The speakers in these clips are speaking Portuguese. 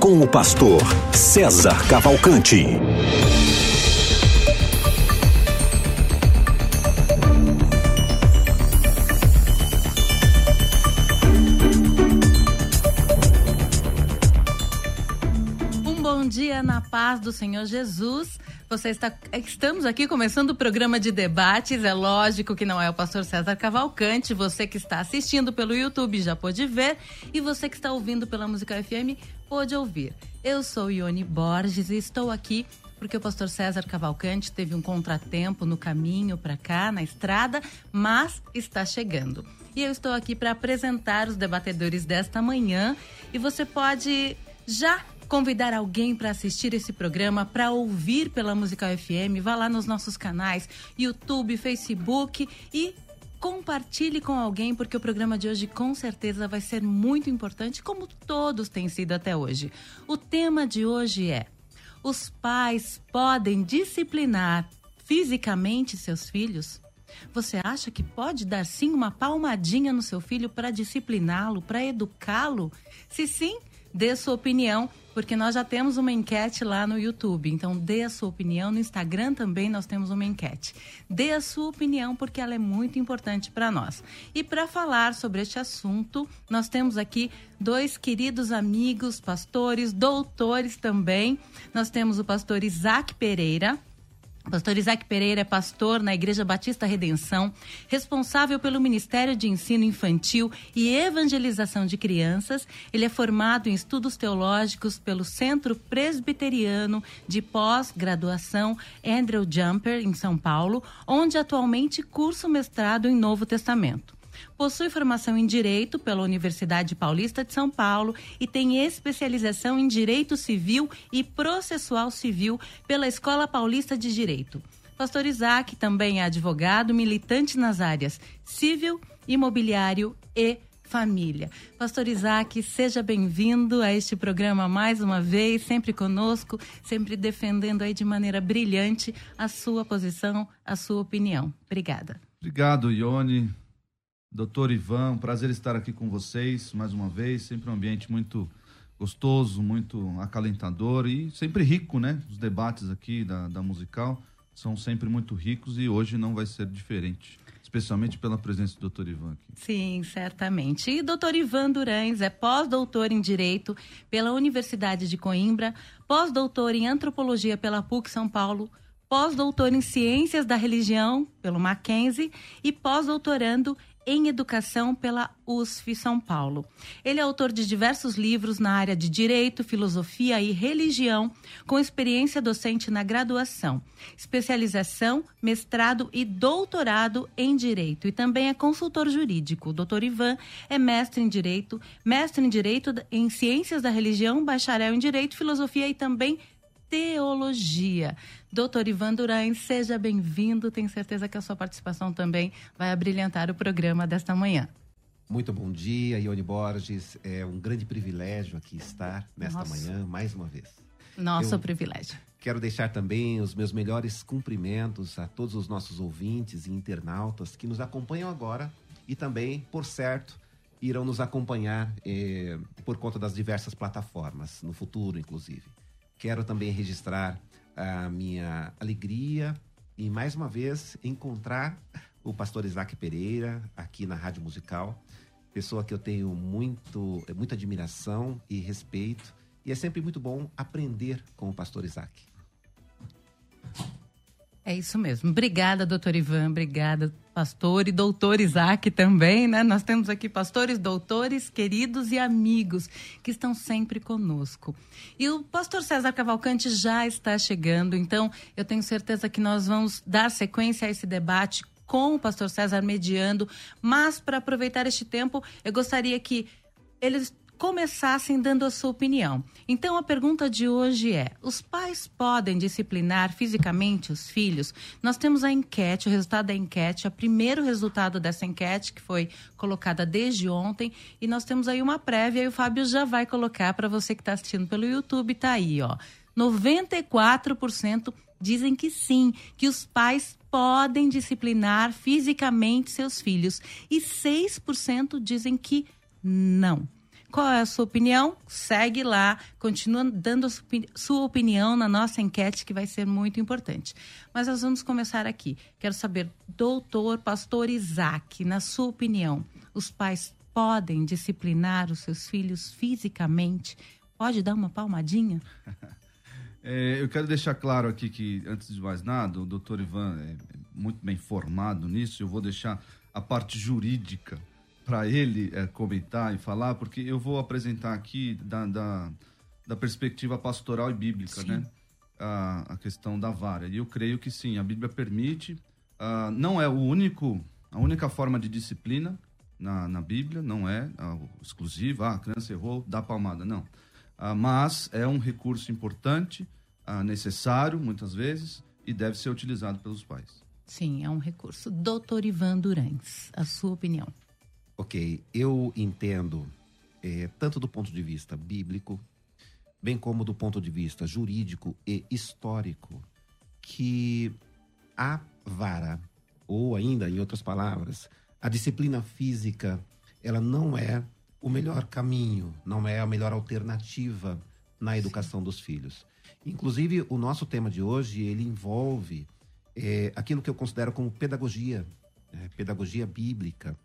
com o pastor César Cavalcante. Um bom dia na paz do Senhor Jesus. Você está, estamos aqui começando o programa de debates. É lógico que não é o pastor César Cavalcante. Você que está assistindo pelo YouTube já pôde ver. E você que está ouvindo pela Música FM pôde ouvir. Eu sou Ione Borges e estou aqui porque o pastor César Cavalcante teve um contratempo no caminho para cá, na estrada, mas está chegando. E eu estou aqui para apresentar os debatedores desta manhã. E você pode já convidar alguém para assistir esse programa, para ouvir pela Musical FM, vá lá nos nossos canais, YouTube, Facebook e compartilhe com alguém, porque o programa de hoje com certeza vai ser muito importante, como todos têm sido até hoje. O tema de hoje é: os pais podem disciplinar fisicamente seus filhos? Você acha que pode dar sim uma palmadinha no seu filho para discipliná-lo, para educá-lo? Se sim, dê sua opinião, porque nós já temos uma enquete lá no YouTube. Então, dê a sua opinião. No Instagram também nós temos uma enquete. Dê a sua opinião, porque ela é muito importante para nós. E para falar sobre este assunto, nós temos aqui dois queridos amigos, pastores, doutores também. Nós temos o pastor Isaac Pereira. Pastor Isaac Pereira é pastor na Igreja Batista Redenção, responsável pelo Ministério de Ensino Infantil e Evangelização de Crianças. Ele é formado em estudos teológicos pelo Centro Presbiteriano de Pós-Graduação Andrew Jumper, em São Paulo, onde atualmente cursa o mestrado em Novo Testamento. Possui formação em Direito pela Universidade Paulista de São Paulo e tem especialização em Direito Civil e Processual Civil pela Escola Paulista de Direito. Pastor Isaac também é advogado, militante nas áreas civil, imobiliário e família. Pastor Isaac, seja bem-vindo a este programa mais uma vez, sempre conosco, sempre defendendo aí de maneira brilhante a sua posição, a sua opinião. Obrigada. Obrigado, Ione. Doutor Ivan, um prazer estar aqui com vocês mais uma vez. Sempre um ambiente muito gostoso, muito acalentador e sempre rico, né? Os debates aqui da, da musical são sempre muito ricos e hoje não vai ser diferente. Especialmente pela presença do doutor Ivan aqui. Sim, certamente. E doutor Ivan Durães é pós-doutor em Direito pela Universidade de Coimbra, pós-doutor em Antropologia pela PUC São Paulo, pós-doutor em Ciências da Religião pelo Mackenzie e pós-doutorando em Educação pela USF São Paulo. Ele é autor de diversos livros na área de Direito, Filosofia e Religião, com experiência docente na graduação, especialização, mestrado e doutorado em Direito. E também é consultor jurídico. O doutor Ivan é mestre em Direito, mestre em Direito em Ciências da Religião, bacharel em Direito, Filosofia e também teologia. Doutor Ivan Durães, seja bem-vindo. Tenho certeza que a sua participação também vai abrilhantar o programa desta manhã. Muito bom dia, Ione Borges. É um grande privilégio aqui estar nesta Nossa. manhã, mais uma vez. Nosso Eu- privilégio. Quero deixar também os meus melhores cumprimentos a todos os nossos ouvintes e internautas que nos acompanham agora e também, por certo, irão nos acompanhar eh, por conta das diversas plataformas, no futuro, inclusive. Quero também registrar a minha alegria e, mais uma vez, encontrar o pastor Isaac Pereira aqui na Rádio Musical, pessoa que eu tenho muito, muita admiração e respeito. E é sempre muito bom aprender com o pastor Isaac. É isso mesmo. Obrigada, doutor Ivan. Obrigada, pastor e doutor Isaac também, né? Nós temos aqui pastores, doutores, queridos e amigos que estão sempre conosco. E o pastor César Cavalcante já está chegando, então eu tenho certeza que nós vamos dar sequência a esse debate com o pastor César mediando, mas para aproveitar este tempo, eu gostaria que eles começassem dando a sua opinião. Então a pergunta de hoje é: os pais podem disciplinar fisicamente os filhos? Nós temos a enquete, o resultado da enquete, o primeiro resultado dessa enquete que foi colocada desde ontem, e nós temos aí uma prévia e o Fábio já vai colocar para você que está assistindo pelo YouTube, tá aí, ó. 94% dizem que sim, que os pais podem disciplinar fisicamente seus filhos e 6% dizem que não. Qual é a sua opinião? Segue lá, continua dando a sua opinião na nossa enquete, que vai ser muito importante. Mas nós vamos começar aqui. Quero saber, doutor Pastor Isaac, na sua opinião, os pais podem disciplinar os seus filhos fisicamente? Pode dar uma palmadinha? É, eu quero deixar claro aqui que, antes de mais nada, o doutor Ivan é muito bem formado nisso. Eu vou deixar a parte jurídica para ele é, comentar e falar, porque eu vou apresentar aqui da, da, da perspectiva pastoral e bíblica, sim. né? A, a, questão da vara. E eu creio que sim, a Bíblia permite. Uh, não é o único, a única forma de disciplina na, na Bíblia, não é uh, exclusiva. Ah, a criança errou, dá palmada. Não. Uh, mas é um recurso importante, necessário, muitas vezes, e deve ser utilizado pelos pais. Sim, é um recurso. Doutor Ivan Durães, a sua opinião. Ok, eu entendo, é, tanto do ponto de vista bíblico, bem como do ponto de vista jurídico e histórico, que a vara, ou ainda, em outras palavras, a disciplina física, ela não é o melhor caminho, não é a melhor alternativa na educação dos filhos. Inclusive, o nosso tema de hoje, ele envolve é, aquilo que eu considero como pedagogia, é, pedagogia bíblica,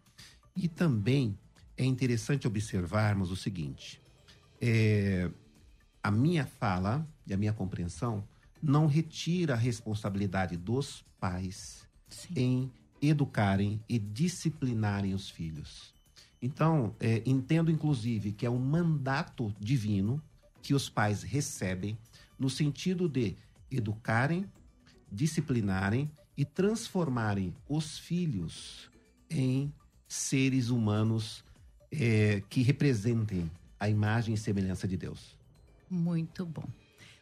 e também é interessante observarmos o seguinte: é, a minha fala e a minha compreensão não retira a responsabilidade dos pais Sim. em educarem e disciplinarem os filhos. Então, é, entendo inclusive que é um mandato divino que os pais recebem no sentido de educarem, disciplinarem e transformarem os filhos em seres humanos é, que representem a imagem e semelhança de Deus. Muito bom.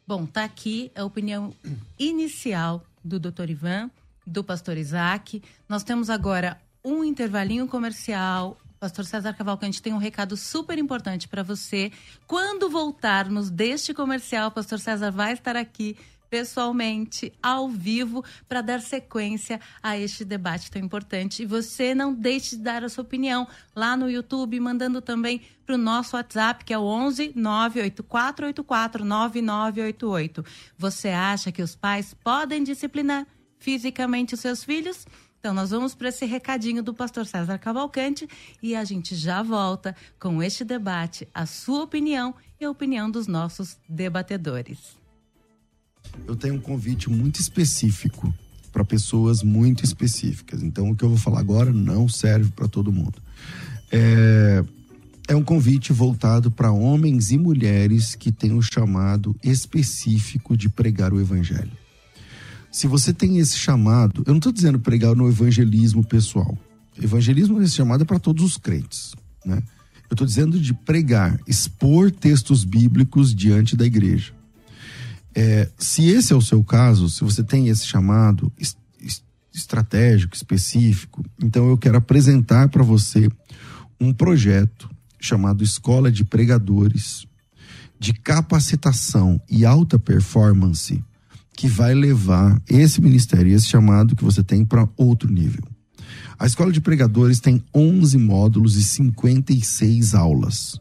Bom, tá aqui a opinião inicial do Dr. Ivan, do Pastor Isaac. Nós temos agora um intervalinho comercial. Pastor César Cavalcante tem um recado super importante para você. Quando voltarmos deste comercial, Pastor César vai estar aqui pessoalmente, ao vivo, para dar sequência a este debate tão importante. E você não deixe de dar a sua opinião lá no YouTube, mandando também para o nosso WhatsApp, que é o 11 98484 9988. Você acha que os pais podem disciplinar fisicamente os seus filhos? Então, nós vamos para esse recadinho do pastor César Cavalcante e a gente já volta com este debate, a sua opinião e a opinião dos nossos debatedores eu tenho um convite muito específico para pessoas muito específicas. Então, o que eu vou falar agora não serve para todo mundo. É, é um convite voltado para homens e mulheres que têm o um chamado específico de pregar o evangelho. Se você tem esse chamado, eu não estou dizendo pregar no evangelismo pessoal. Evangelismo, esse chamado é para todos os crentes, né? Eu estou dizendo de pregar, expor textos bíblicos diante da igreja. É, se esse é o seu caso, se você tem esse chamado est estratégico, específico, então eu quero apresentar para você um projeto chamado Escola de Pregadores de capacitação e alta performance que vai levar esse ministério, esse chamado que você tem para outro nível. A Escola de Pregadores tem 11 módulos e 56 aulas.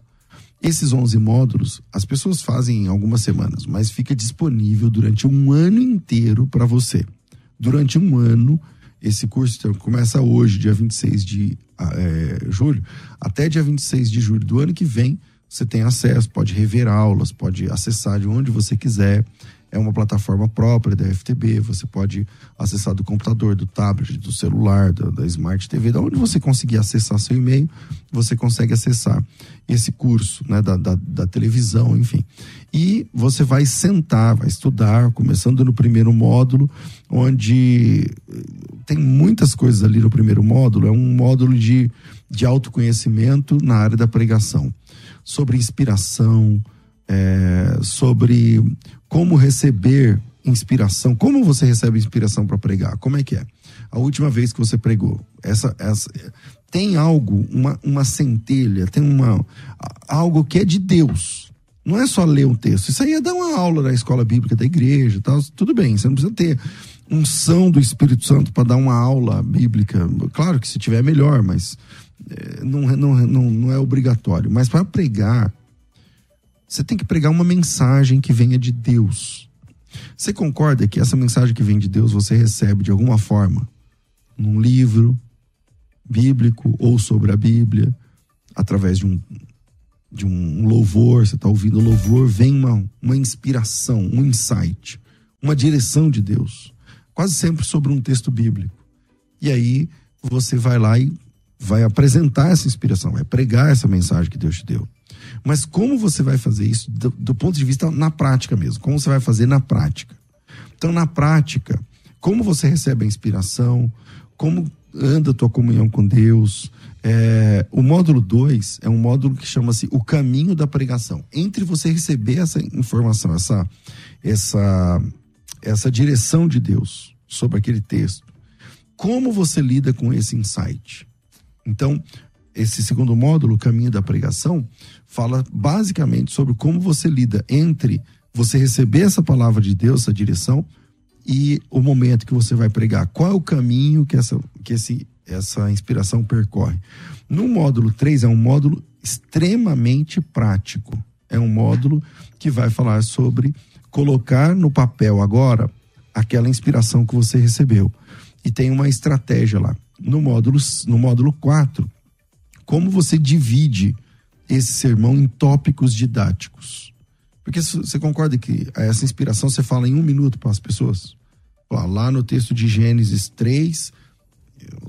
Esses 11 módulos, as pessoas fazem em algumas semanas, mas fica disponível durante um ano inteiro para você. Durante um ano, esse curso então, começa hoje, dia 26 de é, julho, até dia 26 de julho do ano que vem, você tem acesso, pode rever aulas, pode acessar de onde você quiser é uma plataforma própria da FTB, você pode acessar do computador, do tablet, do celular, da, da Smart TV, da onde você conseguir acessar seu e-mail, você consegue acessar esse curso, né, da, da, da televisão, enfim. E você vai sentar, vai estudar, começando no primeiro módulo, onde eh, tem muitas coisas ali no primeiro módulo, é um módulo de, de autoconhecimento na área da pregação. Sobre inspiração, é, sobre como receber inspiração. Como você recebe inspiração para pregar? Como é que é? A última vez que você pregou, essa, essa tem algo, uma, uma centelha, tem uma algo que é de Deus. Não é só ler um texto. Isso aí é dar uma aula na escola bíblica da igreja, tal. Tudo bem. Você não precisa ter unção do Espírito Santo para dar uma aula bíblica. Claro que se tiver melhor, mas é, não, não, não, não é obrigatório. Mas para pregar, você tem que pregar uma mensagem que venha de Deus. Você concorda que essa mensagem que vem de Deus você recebe de alguma forma? Num livro bíblico ou sobre a Bíblia, através de um, de um louvor, você está ouvindo louvor, vem uma, uma inspiração, um insight, uma direção de Deus. Quase sempre sobre um texto bíblico. E aí você vai lá e vai apresentar essa inspiração, vai pregar essa mensagem que Deus te deu. Mas como você vai fazer isso do, do ponto de vista na prática mesmo? Como você vai fazer na prática? Então, na prática, como você recebe a inspiração, como anda a tua comunhão com Deus. É, o módulo 2 é um módulo que chama-se o caminho da pregação. Entre você receber essa informação, essa, essa, essa direção de Deus sobre aquele texto, como você lida com esse insight? Então, esse segundo módulo, caminho da pregação, fala basicamente sobre como você lida entre você receber essa palavra de Deus, essa direção, e o momento que você vai pregar. Qual é o caminho que essa, que esse, essa inspiração percorre? No módulo 3, é um módulo extremamente prático. É um módulo que vai falar sobre colocar no papel agora aquela inspiração que você recebeu. E tem uma estratégia lá. No módulo, no módulo 4, como você divide esse sermão em tópicos didáticos. Porque você concorda que essa inspiração você fala em um minuto para as pessoas? Lá no texto de Gênesis 3,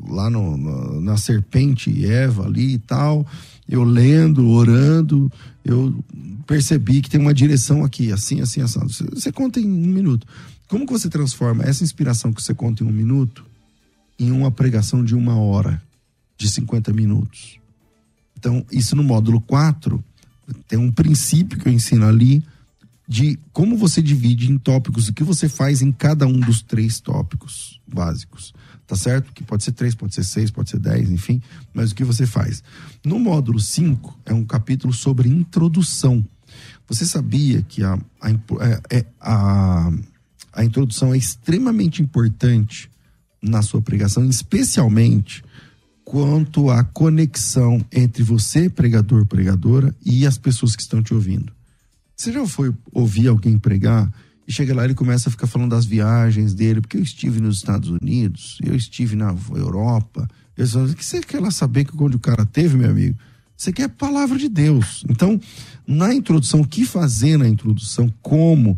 lá no, na serpente e Eva ali e tal, eu lendo, orando, eu percebi que tem uma direção aqui, assim, assim, assado. Você, você conta em um minuto. Como que você transforma essa inspiração que você conta em um minuto em uma pregação de uma hora, de 50 minutos? Então, isso no módulo 4, tem um princípio que eu ensino ali de como você divide em tópicos, o que você faz em cada um dos três tópicos básicos. Tá certo? Que pode ser três, pode ser seis, pode ser dez, enfim, mas o que você faz. No módulo 5, é um capítulo sobre introdução. Você sabia que a, a, é, é, a, a introdução é extremamente importante na sua pregação, especialmente quanto à conexão entre você, pregador, pregadora, e as pessoas que estão te ouvindo. Você já foi ouvir alguém pregar e chega lá e ele começa a ficar falando das viagens dele, porque eu estive nos Estados Unidos, eu estive na Europa. Eu só, que você quer lá saber que onde o cara teve, meu amigo? Você quer a palavra de Deus. Então, na introdução, o que fazer na introdução? Como?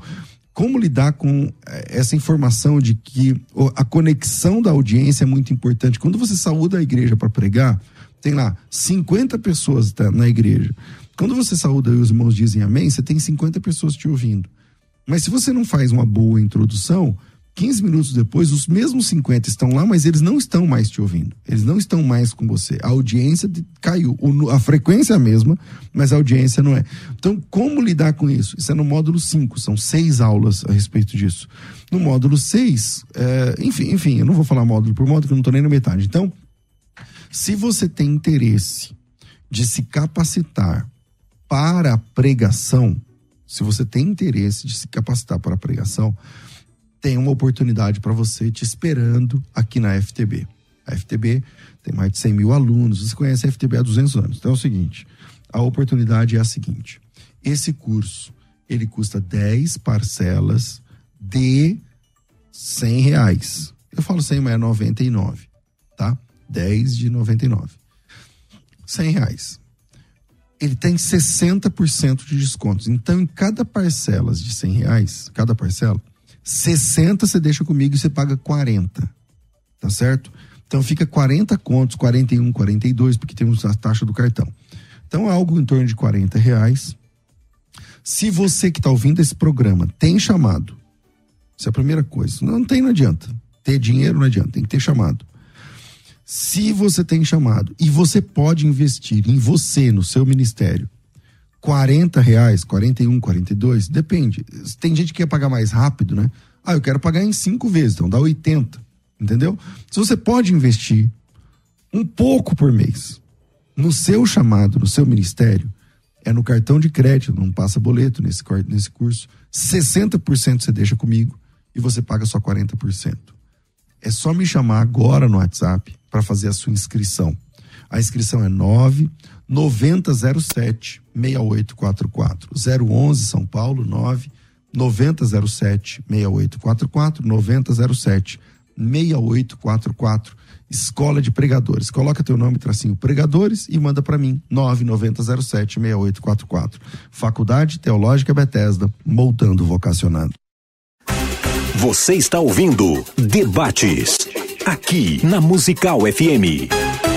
Como lidar com eh, essa informação de que a conexão da audiência é muito importante? Quando você saúda a igreja para pregar, tem lá 50 pessoas tá, na igreja. Quando você saúda e os irmãos dizem amém, você tem 50 pessoas te ouvindo. Mas se você não faz uma boa introdução, 15 minutos depois, os mesmos 50 estão lá, mas eles não estão mais te ouvindo. Eles não estão mais com você. A audiência caiu. A frequência é a mesma, mas a audiência não é. Então, como lidar com isso? Isso é no módulo 5, são seis aulas a respeito disso. No módulo 6, é, enfim, enfim, eu não vou falar módulo por módulo, que eu não estou nem na metade. Então, se você tem interesse de se capacitar para a pregação, se você tem interesse de se capacitar para a pregação, tem uma oportunidade para você te esperando aqui na FTB. A FTB tem mais de 100 mil alunos. Você conhece a FTB há 200 anos. Então é o seguinte: a oportunidade é a seguinte. Esse curso ele custa 10 parcelas de 100 reais. Eu falo 100, mas é 99, tá? 10 de 99. 100 reais. Ele tem 60% de descontos. Então, em cada parcela de 100 reais, cada parcela, 60 você deixa comigo e você paga 40. Tá certo? Então fica 40 contos, 41, 42, porque temos a taxa do cartão. Então é algo em torno de 40 reais. Se você que está ouvindo esse programa tem chamado, isso é a primeira coisa. Não tem, não adianta. Ter dinheiro não adianta, tem que ter chamado. Se você tem chamado e você pode investir em você, no seu ministério, 40 reais, 41, 42, depende. Tem gente que quer pagar mais rápido, né? Ah, eu quero pagar em cinco vezes, então dá 80, entendeu? Se você pode investir um pouco por mês no seu chamado, no seu ministério, é no cartão de crédito, não passa boleto nesse, nesse curso, 60% você deixa comigo e você paga só 40%. É só me chamar agora no WhatsApp para fazer a sua inscrição. A inscrição é 9 9007 6844 011 São Paulo 9 9007 6844 9007 6844 Escola de Pregadores. Coloca teu nome, tracinho Pregadores e manda para mim 9907 6844. Faculdade Teológica Bethesda, moldando vocacionando. Você está ouvindo Debates aqui na Musical FM.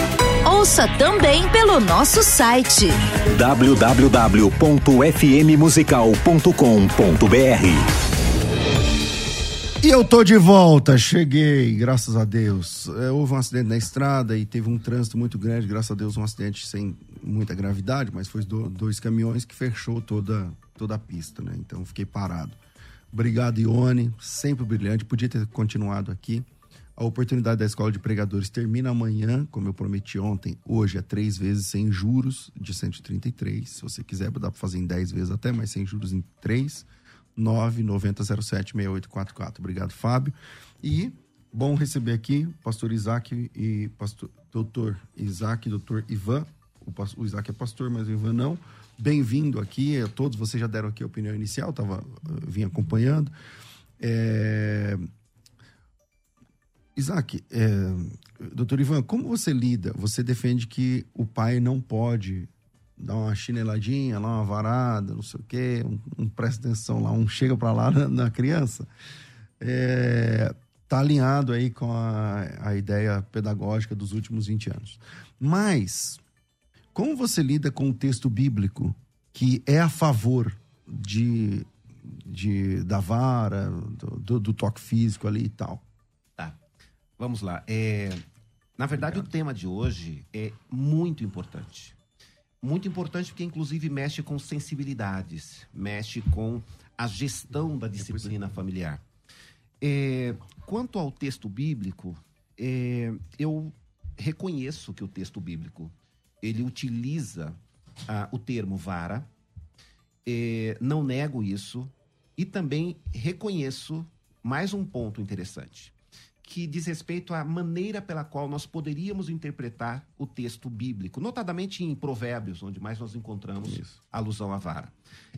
Ouça também pelo nosso site www.fmmusical.com.br. E eu tô de volta, cheguei, graças a Deus. É, houve um acidente na estrada e teve um trânsito muito grande, graças a Deus um acidente sem muita gravidade, mas foi do, dois caminhões que fechou toda, toda a pista, né? Então fiquei parado. Obrigado, Ione, sempre brilhante, podia ter continuado aqui. A oportunidade da Escola de Pregadores termina amanhã, como eu prometi ontem. Hoje é três vezes sem juros de 133. Se você quiser, dá para fazer em 10 vezes até, mas sem juros em 3. 990076844. Obrigado, Fábio. E bom receber aqui pastor Isaac e pastor doutor Isaac doutor Ivan. O, o Isaac é pastor, mas o Ivan não. Bem-vindo aqui. Todos vocês já deram aqui a opinião inicial, tava, vim acompanhando. É, Isaac, é, doutor Ivan, como você lida? Você defende que o pai não pode dar uma chineladinha, lá uma varada, não sei o quê, um, um presta atenção lá, um chega para lá na, na criança. É, tá alinhado aí com a, a ideia pedagógica dos últimos 20 anos. Mas, como você lida com o texto bíblico que é a favor de, de da vara, do, do, do toque físico ali e tal? Vamos lá. É, na verdade, Obrigado. o tema de hoje é muito importante. Muito importante porque, inclusive, mexe com sensibilidades, mexe com a gestão da disciplina familiar. É, quanto ao texto bíblico, é, eu reconheço que o texto bíblico ele utiliza ah, o termo vara, é, não nego isso e também reconheço mais um ponto interessante que diz respeito à maneira pela qual nós poderíamos interpretar o texto bíblico, notadamente em Provérbios, onde mais nós encontramos Isso. alusão à vara.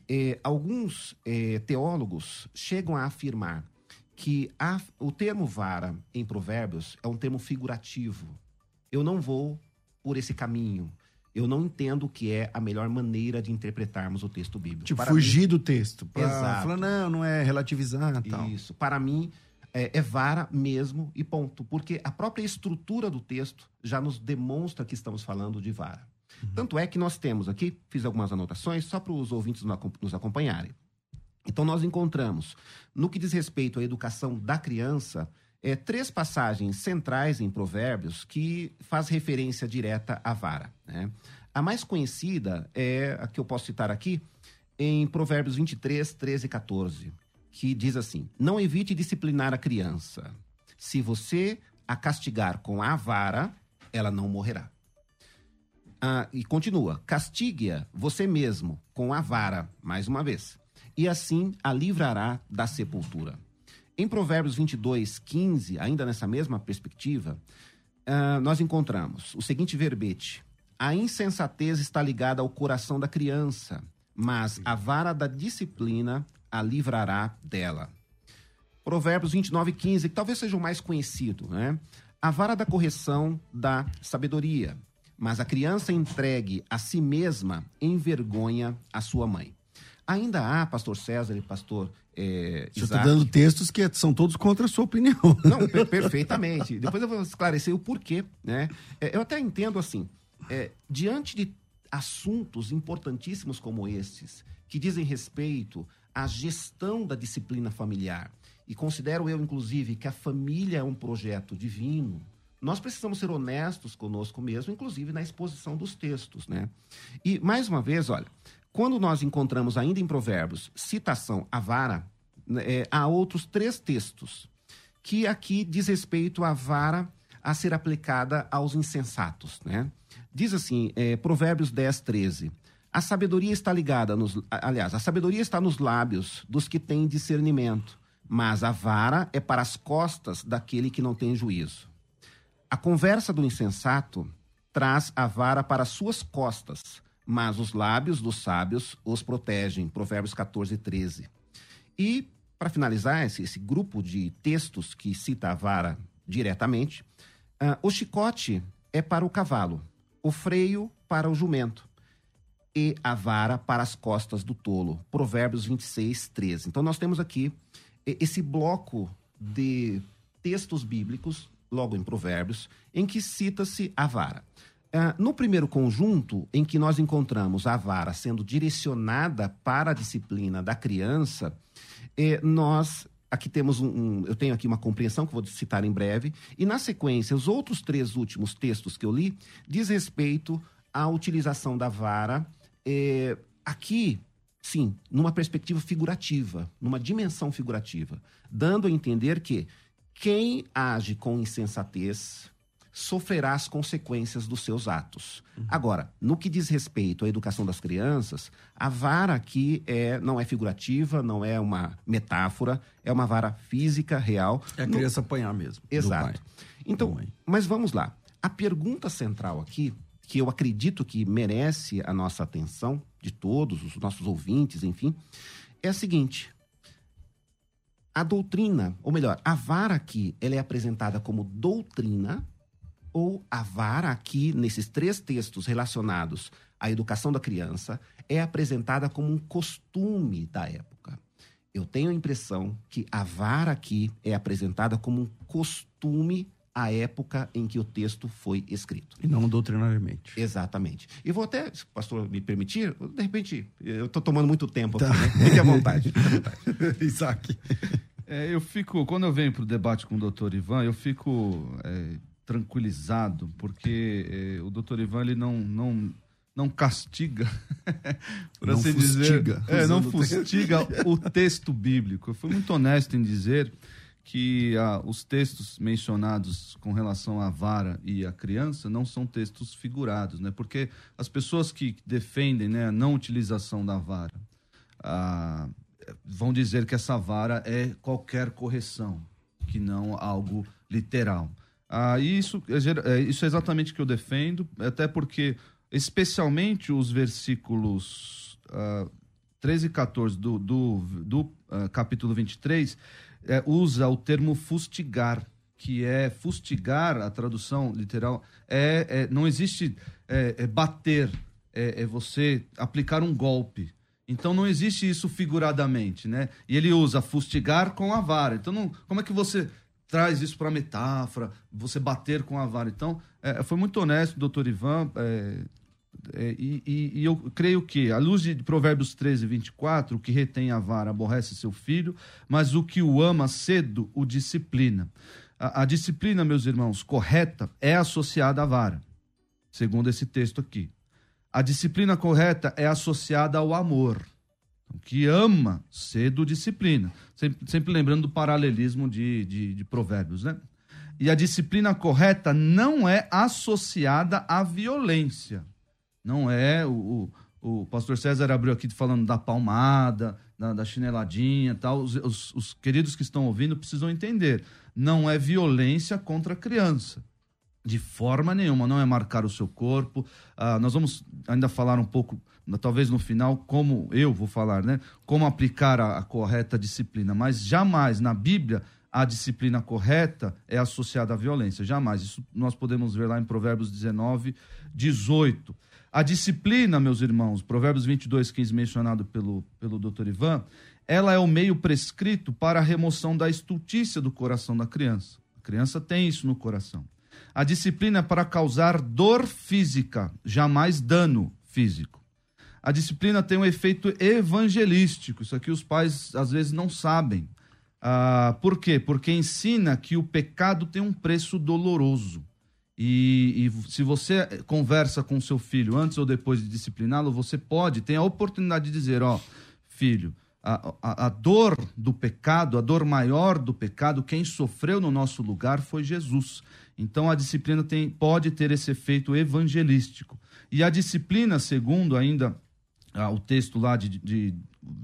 É, alguns é, teólogos chegam a afirmar que a, o termo vara em Provérbios é um termo figurativo. Eu não vou por esse caminho. Eu não entendo que é a melhor maneira de interpretarmos o texto bíblico. Tipo, Para fugir mim, do texto. Pra Exato. falar, não, não é relativizar tal. Isso. Para mim, é, é, vara mesmo e ponto. Porque a própria estrutura do texto já nos demonstra que estamos falando de vara. Uhum. Tanto é que nós temos aqui, fiz algumas anotações só para os ouvintes nos acompanharem. Então, nós encontramos, no que diz respeito à educação da criança, é, três passagens centrais em Provérbios que faz referência direta à vara. Né? A mais conhecida é a que eu posso citar aqui, em Provérbios 23, 13 e 14 que diz assim: Não evite disciplinar a criança. Se você a castigar com a vara, ela não morrerá. Ah, e continua: castigue-a você mesmo com a vara, mais uma vez, e assim a livrará da sepultura. Em Provérbios 22, 15, ainda nessa mesma perspectiva, ah, nós encontramos o seguinte verbete: A insensatez está ligada ao coração da criança, mas a vara da disciplina a livrará dela. Provérbios 29, 15, que talvez seja o mais conhecido, né? A vara da correção dá sabedoria, mas a criança entregue a si mesma envergonha a sua mãe. Ainda há, pastor César e pastor é, Você está dando textos que são todos contra a sua opinião. Não, per perfeitamente. Depois eu vou esclarecer o porquê. Né? É, eu até entendo assim, é, diante de assuntos importantíssimos como esses, que dizem respeito à gestão da disciplina familiar, e considero eu, inclusive, que a família é um projeto divino, nós precisamos ser honestos conosco mesmo, inclusive na exposição dos textos, né? E, mais uma vez, olha, Quando nós encontramos ainda em Provérbios citação à vara, né, é, há outros três textos que aqui diz respeito à vara a ser aplicada aos insensatos, né? Diz assim, é, Provérbios 10, 13. A sabedoria está ligada nos. Aliás, a sabedoria está nos lábios dos que têm discernimento, mas a vara é para as costas daquele que não tem juízo. A conversa do insensato traz a vara para suas costas, mas os lábios dos sábios os protegem. Provérbios 14, 13. E, para finalizar esse, esse, grupo de textos que cita a vara diretamente, uh, o chicote é para o cavalo, o freio para o jumento e a vara para as costas do tolo. Provérbios 26, 13. Então, nós temos aqui esse bloco de textos bíblicos, logo em Provérbios, em que cita-se a vara. Uh, no primeiro conjunto, em que nós encontramos a vara sendo direcionada para a disciplina da criança, eh, nós aqui temos um, um, eu tenho aqui uma compreensão que vou citar em breve e na sequência os outros três últimos textos que eu li diz respeito à utilização da vara é, aqui, sim, numa perspectiva figurativa, numa dimensão figurativa, dando a entender que quem age com insensatez sofrerá as consequências dos seus atos. Uhum. Agora, no que diz respeito à educação das crianças, a vara aqui é, não é figurativa, não é uma metáfora, é uma vara física, real. É a criança no... apanhar mesmo. Exato. Então, mas vamos lá. A pergunta central aqui que eu acredito que merece a nossa atenção, de todos, os nossos ouvintes, enfim, é a seguinte. A doutrina, ou melhor, a vara aqui, ela é apresentada como doutrina, ou a vara aqui, nesses três textos relacionados à educação da criança, é apresentada como um costume da época. Eu tenho a impressão que a vara aqui é apresentada como um costume a época em que o texto foi escrito. E não doutrinariamente. Exatamente. E vou até, se o pastor me permitir, de repente, eu estou tomando muito tempo tá. aqui, né? Fique à vontade. Fique à vontade. Isaac. É, eu fico, quando eu venho para o debate com o doutor Ivan, eu fico é, tranquilizado, porque é, o doutor Ivan, ele não, não, não castiga, por não assim fustiga, dizer. É, não fustiga o texto bíblico. Eu fui muito honesto em dizer que ah, os textos mencionados com relação à vara e à criança não são textos figurados, né? Porque as pessoas que defendem né, a não utilização da vara ah, vão dizer que essa vara é qualquer correção, que não algo literal. Ah, isso, é, é, isso é exatamente o que eu defendo, até porque, especialmente os versículos ah, 13 e 14 do, do, do uh, capítulo 23, é, usa o termo fustigar, que é fustigar, a tradução literal, é, é não existe é, é bater, é, é, você aplicar um golpe. Então não existe isso figuradamente, né? E ele usa fustigar com a vara. Então não, como é que você traz isso para metáfora, você bater com a vara? Então é, foi muito honesto, doutor Ivan. É, e, e, e, eu creio que, à luz de Provérbios 13, 24, o que retém a vara aborrece seu filho, mas o que o ama cedo o disciplina. A, a disciplina, meus irmãos, correta é associada à vara, segundo esse texto aqui. A disciplina correta é associada ao amor. O que ama cedo disciplina. Sempre, sempre lembrando do paralelismo de, de, de Provérbios, né? E a disciplina correta não é associada à violência. Não é o, o, o pastor César abriu aqui falando da palmada, da, da chineladinha tal. Os, os, os, queridos que estão ouvindo precisam entender. Não é violência contra a criança. De forma nenhuma, não é marcar o seu corpo. Ah, nós vamos ainda falar um pouco, talvez no final, como eu vou falar, né? Como aplicar a, a correta disciplina. Mas jamais na Bíblia a disciplina correta é associada à violência. Jamais. Isso nós podemos ver lá em Provérbios 19, 18. A disciplina, meus irmãos, Provérbios 22, 15, mencionado pelo, pelo doutor Ivan, ela é o meio prescrito para a remoção da estultícia do coração da criança. A criança tem isso no coração. A disciplina é para causar dor física, jamais dano físico. A disciplina tem um efeito evangelístico. Isso aqui os pais às vezes não sabem. Ah, por quê? Porque ensina que o pecado tem um preço doloroso E, e se você conversa com seu filho antes ou depois de discipliná-lo, você pode, tem a oportunidade de dizer: ó, filho, a, a, a, dor do pecado, a dor maior do pecado, quem sofreu no nosso lugar foi Jesus. Então a disciplina tem, pode ter esse efeito evangelístico. E a disciplina, segundo ainda ah, o texto lá de, de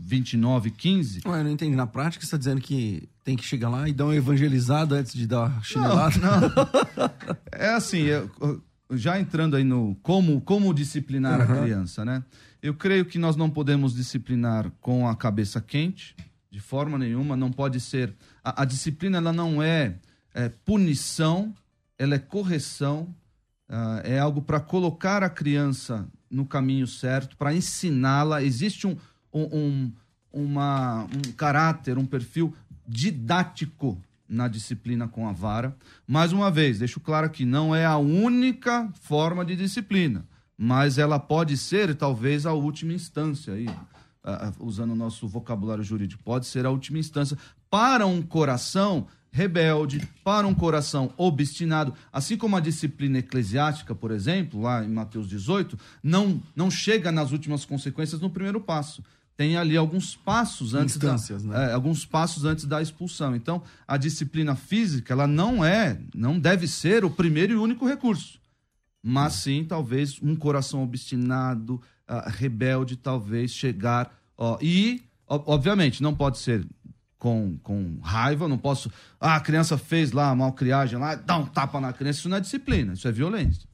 29, 15. Ué, eu não entendi. Na prática, você está dizendo que tem que chegar lá e dar uma evangelizada antes de dar chinelada? Não, não. é assim, eu, já entrando aí no como, como disciplinar uhum. a criança, né? Eu creio que nós não podemos disciplinar com a cabeça quente, de forma nenhuma. Não pode ser. A, a disciplina ela não é, é, punição, ela é correção. Uh, é algo para colocar a criança no caminho certo, para ensiná-la. Existe um, um, um, uma, um caráter, um perfil didático na disciplina com a vara. Mais uma vez, deixo claro que não é a única forma de disciplina mas ela pode ser talvez a última instância aí, uh, usando o nosso vocabulário jurídico, pode ser a última instância para um coração rebelde, para um coração obstinado, assim como a disciplina eclesiástica, por exemplo, lá em Mateus 18, não não chega nas últimas consequências no primeiro passo. Tem ali alguns passos antes da, né? é, alguns passos antes da expulsão. Então, a disciplina física, ela não é, não deve ser o primeiro e único recurso mas sim talvez um coração obstinado, uh, rebelde, talvez chegar. Uh, e, obviamente, não pode ser com, com raiva, não posso. Ah, a criança fez lá a malcriagem lá, dá um tapa na criança. Isso não é disciplina, isso é violência.